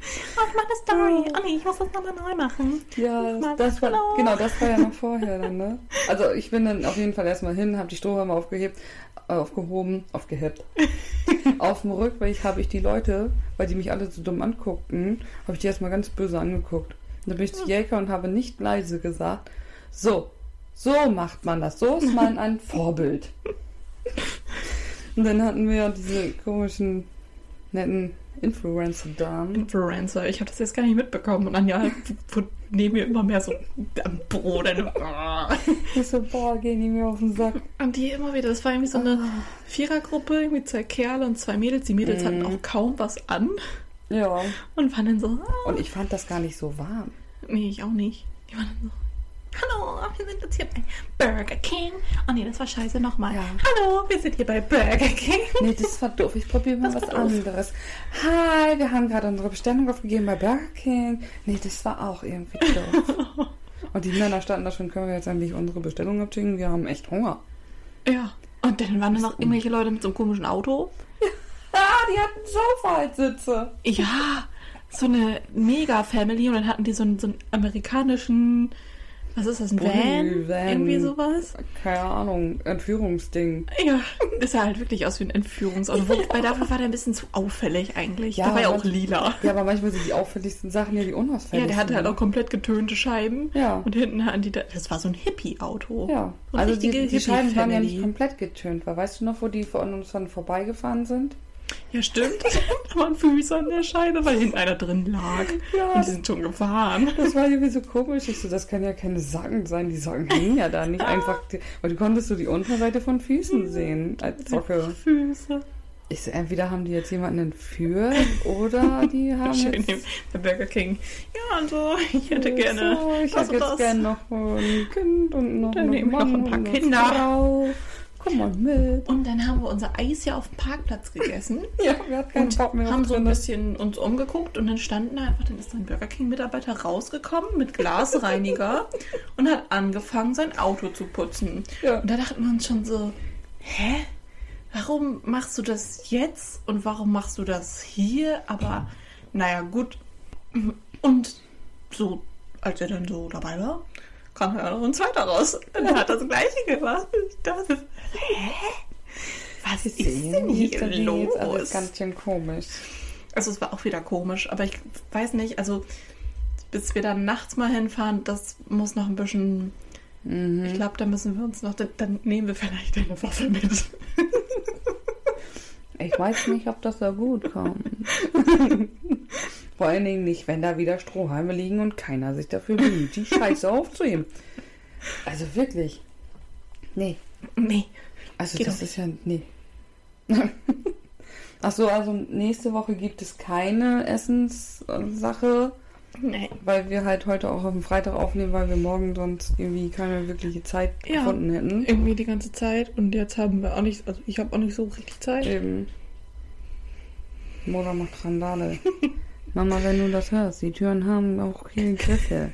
ich mache eine Story. Oh nee, ich muss das nochmal neu machen. Ja, das war, genau, das war ja noch vorher dann, ne? Also ich bin dann auf jeden Fall erstmal hin, habe die Strohhalme aufgehebt, äh, aufgehoben, aufgehebt. auf dem Rückweg habe ich die Leute, weil die mich alle so dumm anguckten, habe ich die erstmal ganz böse angeguckt. Und dann bin ich zu Jäger und habe nicht leise gesagt, so, so macht man das, so ist man ein Vorbild. Und dann hatten wir diese komischen, netten Influencer-Damen. Influencer. Ich habe das jetzt gar nicht mitbekommen. Und Anja neben mir immer mehr so am Boden. Ich so, boah, gehen die mir auf den Sack. Und die immer wieder, das war irgendwie so eine Vierergruppe, irgendwie zwei Kerle und zwei Mädels. Die Mädels hatten Mhm. auch kaum was an Ja. und waren dann so, ah, Und ich fand das gar nicht so warm. nee, ich auch nicht. Die waren dann so, hallo, wir sind jetzt hier bei Burger King. Oh nee, das war scheiße, nochmal. Ja. Hallo, wir sind hier bei Burger King. Nee, das war doof. Ich probiere mal Das was anderes. Hi, wir haben gerade unsere Bestellung aufgegeben bei Burger King. Nee, das war auch irgendwie doof. Und die Männer standen da schon, können wir jetzt endlich unsere Bestellung abschicken? Wir haben echt Hunger. Ja. Und dann waren da noch irgendwelche Leute mit so einem komischen Auto. Ah, die hatten Sofa-Sitze. Ja, so eine Mega-Family und dann hatten die so einen, so einen amerikanischen, was ist das, ein Van? Bulli-Van. Irgendwie sowas. Keine Ahnung, Entführungsding. Ja, das sah halt wirklich aus wie ein Entführungsauto. Wobei dafür war der ein bisschen zu auffällig eigentlich. Ja, der war ja auch lila. Ja, aber manchmal sind die auffälligsten Sachen ja die Ja, unausfälligsten. der hatte halt auch komplett getönte Scheiben. Ja. Und hinten hatten die, da, das war so ein Hippie-Auto. Ja, So eine also die, die Scheiben waren ja nicht komplett getönt. Weil weißt du noch, wo die von uns dann vorbeigefahren sind? Ja, stimmt. da waren Füße an der Scheibe, weil hinten einer drin lag. Ja. Und die sind schon gefahren. Das war irgendwie so komisch. Ich so, das kann ja keine Socken sein. Die Socken hängen ja da nicht einfach. Die, weil du konntest so die Unterseite von Füßen sehen als Socke. Füße. Ich so, entweder haben die jetzt jemanden entführt oder die haben Schön jetzt... bei Burger King. Ja, also, ich hätte gerne So, ich hätte jetzt gerne noch ein Kind und noch Dann noch Mann ein paar Kinder. Komm mal mit. Und dann haben wir unser Eis ja auf dem Parkplatz gegessen. Ja, wir hatten keinen Bock mehr haben so ein bisschen uns umgeguckt und dann standen da einfach, dann ist ein Burger King Mitarbeiter rausgekommen mit Glasreiniger und hat angefangen, sein Auto zu putzen. Ja. Und da dachten wir uns schon so, hä? Warum machst du das jetzt und warum machst du das hier? Aber naja, gut. Und so, als er dann so dabei war, kam ja noch ein zweiter raus. Und er hat das gleiche gemacht. Ich dachte, hä? Was ist denn hier Das ist los? jetzt alles ganz schön komisch. Also es war auch wieder komisch, aber ich weiß nicht, also bis wir dann nachts mal hinfahren, das muss noch ein bisschen. Mhm. Ich glaube, da müssen wir uns noch. Dann, dann nehmen wir vielleicht eine Waffe mit. Ich weiß nicht, ob das so gut kommt. Vor allen Dingen nicht, wenn da wieder Strohhalme liegen und keiner sich dafür bemüht, die Scheiße aufzuheben. Also wirklich. Nee. Nee. Also Geht das ist ja. Nee. Ach so, also nächste Woche gibt es keine Essenssache, Nee. weil wir halt heute auch am Freitag aufnehmen, weil wir morgen sonst irgendwie keine wirkliche Zeit Ja. gefunden hätten. Irgendwie die ganze Zeit und jetzt haben wir auch nicht, also ich habe auch nicht so richtig Zeit. Eben. Mona macht Randale. Mama, wenn du das hörst, die Türen haben auch hier Griffe.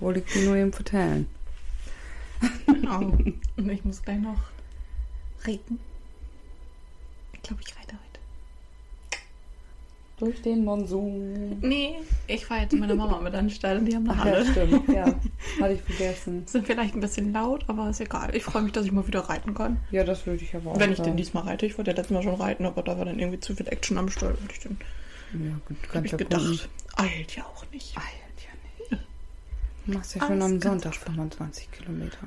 Wollte ich dir nur eben vertellen. Genau. Und ich muss gleich noch reden. Ich glaube, ich reite heute. durch den Monsun. Nee, ich fahre jetzt mit meiner Mama mit an den Stall und die haben eine Ach ja, Halle. stimmt. Ja, hatte ich vergessen. Sind vielleicht ein bisschen laut, aber ist egal. Ich freue mich, dass ich mal wieder reiten kann. Ja, das würde ich aber auch Wenn ich denn diesmal reite. Ich wollte ja letztes Mal schon reiten, aber da war dann irgendwie zu viel Action am Stall. Und ich dann Ja, gut, kannst ich ja gedacht, gucken. eilt ja auch nicht. Eilt ja nicht. Du machst ja schon Alles am ganz Sonntag 25 Kilometer.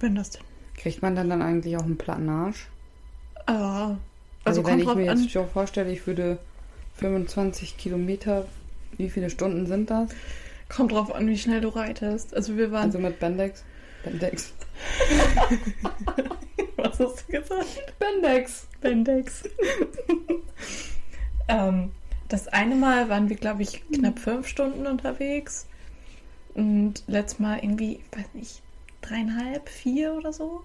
Wenn das denn. Kriegt man dann, dann eigentlich auch einen platten Arsch? Äh, Also, also wenn ich mir jetzt schon vorstelle, ich würde 25 Kilometer, wie viele Stunden sind das? Kommt drauf an, wie schnell du reitest. Also wir waren. Also mit Bendex? Bendex. was hast du gesagt? Bendex! Bendex. ähm, das eine Mal waren wir, glaube ich, knapp fünf Stunden unterwegs. Und letztes Mal irgendwie, ich weiß nicht, dreieinhalb, vier oder so.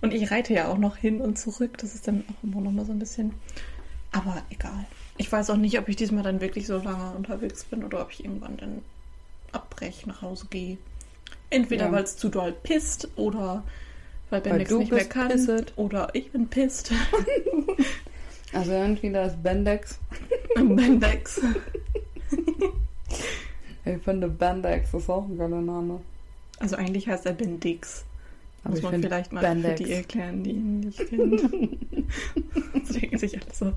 Und ich reite ja auch noch hin und zurück. Das ist dann auch immer noch mal so ein bisschen. Aber egal. Ich weiß auch nicht, ob ich diesmal dann wirklich so lange unterwegs bin oder ob ich irgendwann dann abbreche, nach Hause gehe. Entweder Ja. weil es zu doll pisst oder weil du nicht mehr kann. pisset. Oder ich bin pisst. Also entweder ist Bendex. Bendex. Ich finde Bendex ist auch ein geiler Name. Also eigentlich heißt er Bendix. Aber Muss man vielleicht mal Bendex. für die erklären, die ihn nicht kennen. Sie denken sich alle so,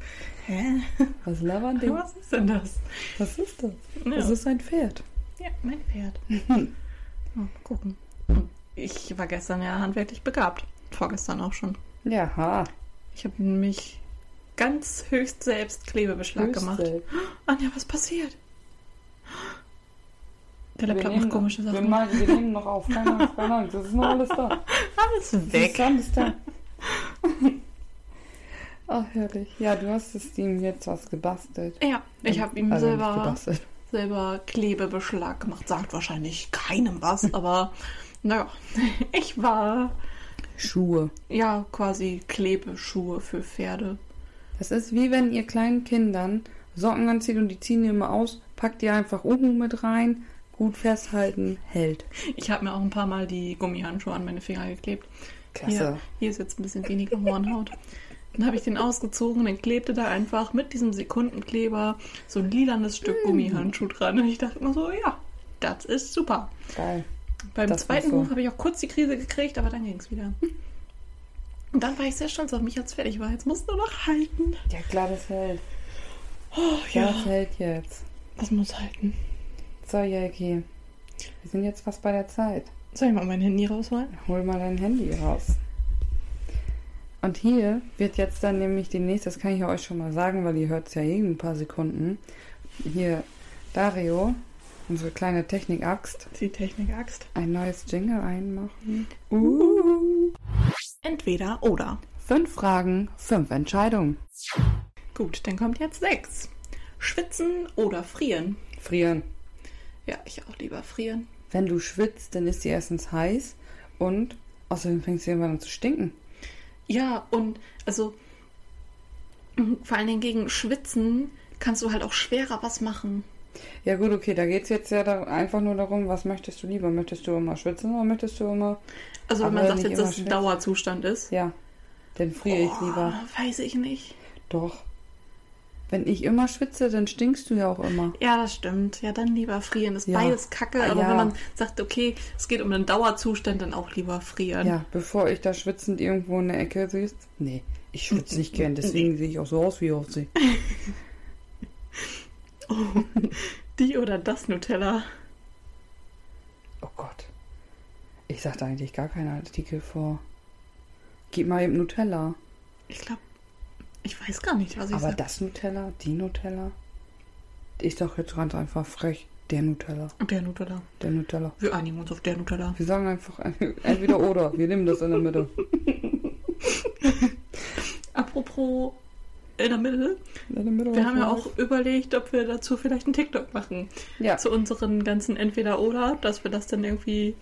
hä? Was labern die? Was ist denn das? Was ist das? Ja, Das ist ein Pferd. ja mein Pferd. Oh, mal gucken. Ich war gestern ja handwerklich begabt. Vorgestern auch schon. Ja, ha. Ich habe nämlich ganz höchst selbst Klebebeschlag gemacht. Höchste. Anja, was passiert? Der Wir Laptop nehmen, macht komische wir, Sachen. mal, wir nehmen noch auf. Keine Angst, keine Angst. Das ist noch alles da. Alles Das weg. alles da. Ach, herrlich. Ja, du hast es ihm jetzt was gebastelt. Ja, ich habe ihm also selber selber Klebebeschlag gemacht. Sagt wahrscheinlich keinem was, aber naja, ich war Schuhe. ja quasi Klebeschuhe für Pferde. Das ist wie wenn ihr kleinen Kindern Socken anzieht und die ziehen die immer aus, packt ihr einfach Uhu mit rein, gut festhalten, hält. Ich habe mir auch ein paar Mal die Gummihandschuhe an meine Finger geklebt. Klasse. Hier, hier ist jetzt ein bisschen weniger Hornhaut. Dann habe ich den ausgezogen, dann klebte da einfach mit diesem Sekundenkleber so ein lilanes Stück Mm. Gummihandschuh dran. Und ich dachte mir so, ja, das ist super. Geil. Beim Das zweiten so. Buch habe ich auch kurz die Krise gekriegt, aber dann ging es wieder. Und dann war ich sehr stolz auf mich, als fertig war. Jetzt musst du noch halten. Ja, klar, das hält. Oh Ja, das hält jetzt. das muss halten. So, Jelki. Wir sind jetzt fast bei der Zeit. Soll ich mal mein Handy rausholen? Hol mal dein Handy raus. Und hier wird jetzt dann nämlich demnächst, das kann ich ja euch schon mal sagen, weil ihr hört es ja eh in ein paar Sekunden, hier Dario, unsere kleine Technik-Axt, Die Technik-Axt. ein neues Jingle einmachen. Uh. Entweder oder. Fünf Fragen, fünf Entscheidungen. Gut, dann kommt jetzt sechs. Schwitzen oder frieren? Frieren. Ja, ich auch lieber frieren. Wenn du schwitzt, dann ist die erstens heiß und außerdem fängst du irgendwann an zu stinken. Ja, und also mm, vor allen Dingen gegen Schwitzen kannst du halt auch schwerer was machen. Ja gut, okay, da geht es jetzt ja einfach nur darum, was möchtest du lieber? Möchtest du immer schwitzen oder möchtest du immer... Also wenn man sagt jetzt, dass es ein. Dauerzustand ist. Ja, dann friere ich lieber. Oh, weiß ich nicht. Doch. Wenn ich immer schwitze, dann stinkst du ja auch immer. Ja, das stimmt. Ja, dann lieber frieren. Ist Ja. beides kacke, Ah, aber ja. wenn man sagt, okay, es geht um einen Dauerzustand, dann auch lieber frieren. Ja, bevor ich da schwitzend irgendwo in der Ecke siehst. Nee, ich schwitze nicht gern, deswegen sehe ich auch so aus, wie ich aussehe. Die oder das Nutella. Oh Gott. Ich sagte eigentlich gar keine Artikel vor. Gib mal eben Nutella. Ich glaube, ich weiß gar nicht, was ich Aber sag. das Nutella, die Nutella, ist doch jetzt ganz einfach frech. Der Nutella, Der Nutella. der Nutella. Wir einigen uns auf der Nutella. Wir sagen einfach entweder oder. Wir nehmen das in der Mitte. Apropos in der Mitte, In der Mitte wir haben ja was? auch überlegt, ob wir dazu vielleicht einen TikTok machen. Ja, Zu unseren ganzen Entweder-Oder, dass wir das dann irgendwie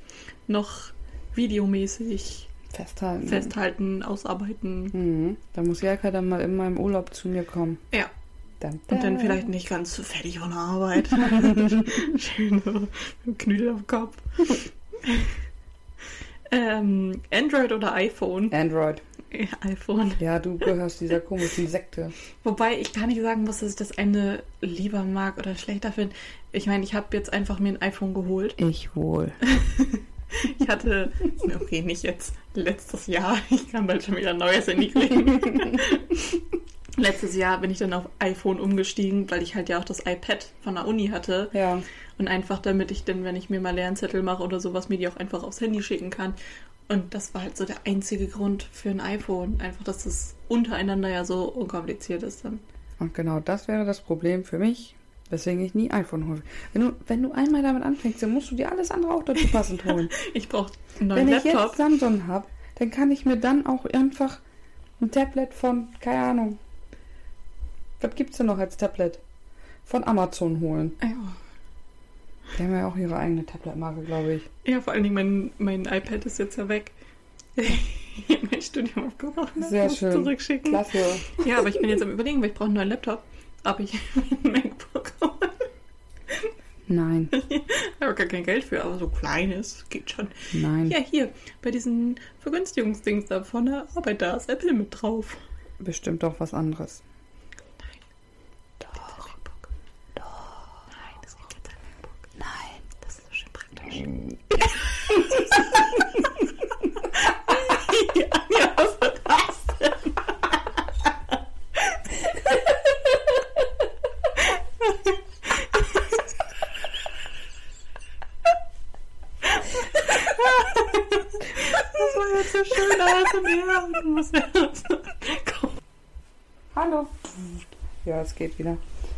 noch videomäßig festhalten. festhalten, ausarbeiten. Mhm. Da muss Jelka dann mal in meinem Urlaub zu mir kommen. Ja, Dann, und dann vielleicht nicht ganz so fertig von der Arbeit. Schön mit dem Knüdel am Kopf. ähm, Android oder iPhone? Android. Ja, iPhone. Ja, du gehörst dieser komischen Sekte. Wobei ich gar nicht sagen muss, dass ich das eine lieber mag oder schlechter finde. Ich meine, ich habe jetzt einfach mir ein iPhone geholt. Ich wohl. Ich hatte, okay, nicht jetzt letztes Jahr, ich kann bald schon wieder ein neues Handy kriegen. Letztes Jahr bin ich dann auf iPhone umgestiegen, weil ich halt ja auch das iPad von der Uni hatte. Ja. Und einfach damit ich dann, wenn ich mir mal Lernzettel mache oder sowas, mir die auch einfach aufs Handy schicken kann. Und das war halt so der einzige Grund für ein iPhone. Einfach, dass es untereinander ja so unkompliziert ist dann. Und genau das wäre das Problem für mich, weswegen ich nie iPhone hole. Wenn du, wenn du einmal damit anfängst, dann musst du dir alles andere auch dazu passend holen. Ich brauche einen wenn neuen ich Laptop. jetzt Samsung habe, dann kann ich mir dann auch einfach ein Tablet von, keine Ahnung, was gibt's denn noch als Tablet? Von Amazon holen. Ja. Die haben ja auch ihre eigene Tablet-Marke, glaube ich. Ja, vor allen Dingen, mein, mein iPad ist jetzt ja weg. Ich hab mein Studium abgebrochen. Sehr schön. Zurückschicken. Klasse. Ja, aber ich bin jetzt am überlegen, weil ich brauche einen neuen Laptop. Ob ich ein MacBook hole. Nein, Ich habe gar kein Geld für, aber so kleines geht schon. nein. Ja, hier, bei diesen Vergünstigungsdings da von der Arbeit, da ist Apple mit drauf. Bestimmt doch was anderes. Doch. MacBook. Doch. Nein, das gibt jetzt ein MacBook. Nein. Das ist so schön praktisch. ja, ja, was war das denn? Das war jetzt so schön ASMR. Du musst ja Komm. Hallo. Ja, es geht wieder.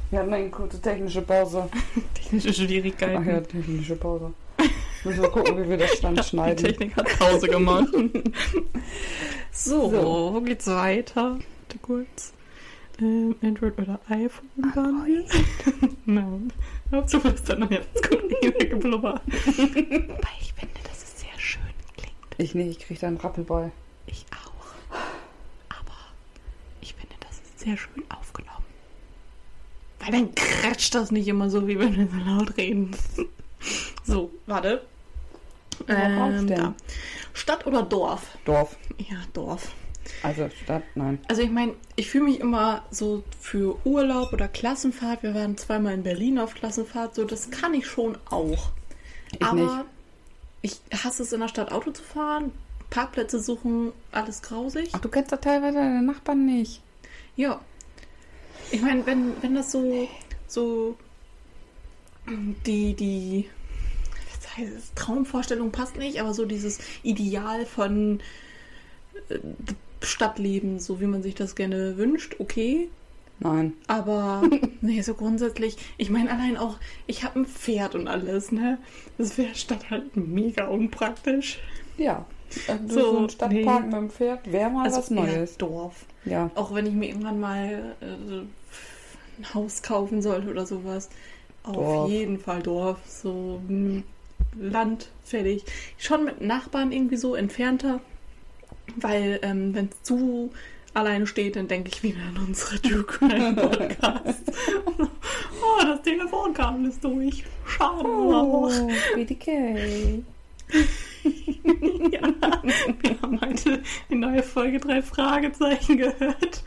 Wir hatten eine kurze technische Pause. Technische Ach ja, Schwierigkeiten. technische Pause. Müssen wir gucken, wie wir das dann Die schneiden. Technik hat Pause gemacht. so, So. wo geht's weiter? Warte kurz. Ähm, Android oder iPhone waren wir? Nein. Hauptsache ist dann noch jetzt gut weggeblubbert. Wobei ich finde, dass es sehr schön klingt. Ich nicht, ich krieg da einen Rappel bei. Ich auch. Aber ich finde, das ist sehr schön aufgenommen. Weil dann kretscht das nicht immer so, wie wenn wir so laut reden. so, warte. Worauf Ähm, denn? da. Stadt oder Dorf? Dorf. Ja, Dorf. Also Stadt, nein. Also ich meine, ich fühle mich immer so für Urlaub oder Klassenfahrt. Wir waren zweimal in Berlin auf Klassenfahrt. So, das kann ich schon auch. Ich Aber nicht. ich hasse es in der Stadt Auto zu fahren. Parkplätze suchen, alles grausig. Ach, du kennst doch teilweise deine Nachbarn nicht. Ja. Ich meine, wenn, wenn das so, so die, die was heißt Traumvorstellung passt nicht, aber so dieses Ideal von äh, Stadtleben, so wie man sich das gerne wünscht, okay. Nein. Aber nee, so grundsätzlich, ich meine allein auch, ich habe ein Pferd und alles, ne? Das wäre Stadt halt mega unpraktisch. Ja. Also So, so, ein Stadtpark nee. mit dem Pferd wäre mal Also was Neues. Dorf. Ja. Auch wenn ich mir irgendwann mal äh, ein Haus kaufen sollte oder sowas. Auf Dorf. jeden Fall Dorf. So Land, fertig. Schon mit Nachbarn irgendwie so entfernter. Weil, ähm, wenn es zu alleine steht, dann denke ich wieder an unsere Crime Podcast. oh, das Telefonkabel ist durch. Schade. Oh, BDK. Ja, wir haben heute die neue Folge drei Fragezeichen gehört.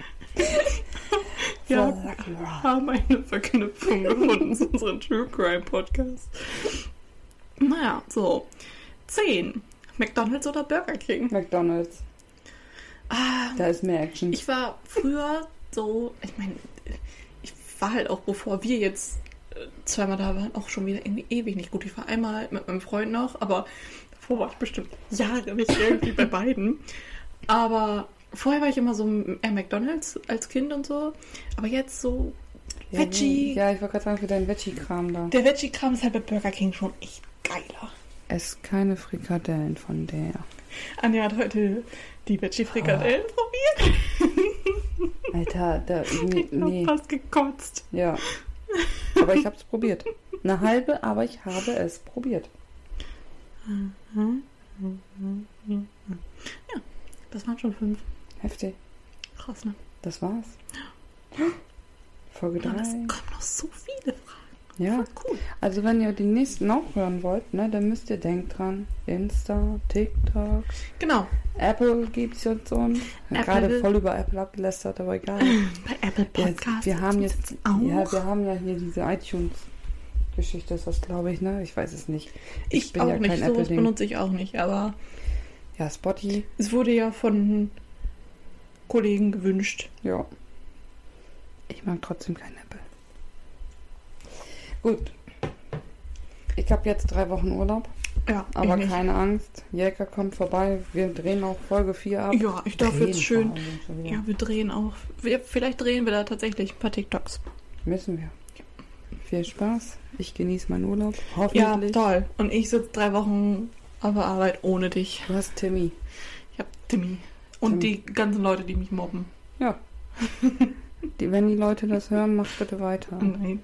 Ja, wir haben eine Verknüpfung gefunden zu unserem True Crime Podcast. Naja, so. 10. McDonalds oder Burger King? McDonalds. Ah, Da ist mehr Action. ich war früher so, ich meine, ich war halt auch, bevor wir jetzt äh, zweimal da waren, auch schon wieder irgendwie ewig nicht gut. Ich war einmal mit meinem Freund noch, aber davor war ich bestimmt Jahre nicht irgendwie bei beiden. Aber vorher war ich immer so eher McDonalds als Kind und so. Aber jetzt so ja, Veggie. Ja, ich wollte gerade sagen, für deinen Veggie-Kram da. Der Veggie-Kram ist halt bei Burger King schon echt geiler. Ess keine Frikadellen von der. Anja hat heute die Veggie-Frikadellen probiert. Alter, da, nee, Ich hab nee. fast gekotzt. Ja. Aber ich habe es probiert. Eine halbe, aber ich habe es probiert. Das waren schon fünf. Heftig. Krass, ne? Das war's. Folge Und es 3. kommen noch so viele Fragen. Ja. Cool. Also wenn ihr die nächsten auch hören wollt, ne, dann müsst ihr denkt dran. Insta, TikTok, Genau. Apple gibt's jetzt und Apple. gerade voll über Apple abgelästert, aber egal. Bei Apple Podcasts. wir haben jetzt auch. ja, wir haben ja hier diese iTunes Geschichte ist das, glaube ich, ne? Ich weiß es nicht. ich bin auch ja nicht. kein Sowas benutze ich auch nicht. Aber Ja, Spotty, es wurde ja von Kollegen gewünscht. ja. Ich mag trotzdem kein Apple. Gut. Ich habe jetzt drei Wochen Urlaub, Ja, aber keine Angst. Jäger kommt vorbei. Wir drehen auch Folge 4 ab. Ja, ich darf Drehen jetzt schön. Ja, wir drehen auch. Wir, vielleicht drehen wir da tatsächlich ein paar TikToks. Müssen wir. Viel Spaß. Ich genieße meinen Urlaub. Ja, Hoffentlich. toll. Und ich sitze drei Wochen auf der Arbeit ohne dich. Du hast Timmy. Ich hab Timmy. Und Timmy. die ganzen Leute, die mich mobben. Ja. die, wenn die Leute das hören, mach bitte weiter. Nein.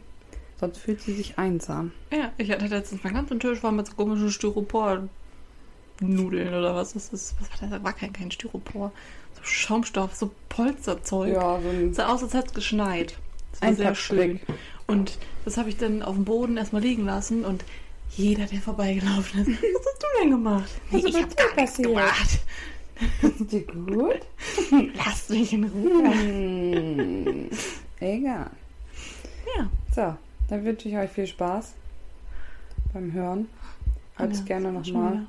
Sonst fühlt sie sich einsam. Ja, ich hatte letztens meinen ganzen Tisch war mit so komischen Styropor-Nudeln oder was das ist. Was war das? War kein, kein Styropor. So Schaumstoff, so Polsterzeug. Ja, so ein Sah aus, als hätte es geschneit. Das war Ein sehr Packstrick. schön. Und das habe ich dann auf dem Boden erstmal liegen lassen und jeder, der vorbeigelaufen ist, was hast du denn gemacht? Was ist ich mit hab dir gar nichts passiert? gemacht. Ist dir gut? Lass mich in Ruhe. Hm, egal. Ja. So, dann wünsche ich euch viel Spaß beim Hören. Hört es Ja, gerne nochmal.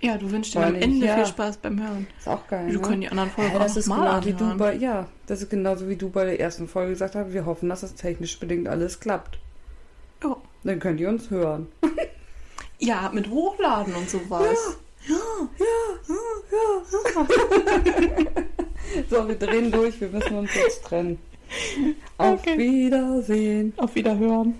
Ja, du wünschst dir am Ende ja. viel Spaß beim Hören. Ist auch geil. Wir ne? können die anderen Folgen Ja, auch das ist nochmal genau wie du bei, ja, das ist genauso wie du bei der ersten Folge gesagt hast. Wir hoffen, dass das technisch bedingt alles klappt. Ja. Dann könnt ihr uns hören. Ja, mit Hochladen und sowas. So, wir drehen durch. Wir müssen uns jetzt trennen. Auf Okay. Wiedersehen. Auf Wiederhören.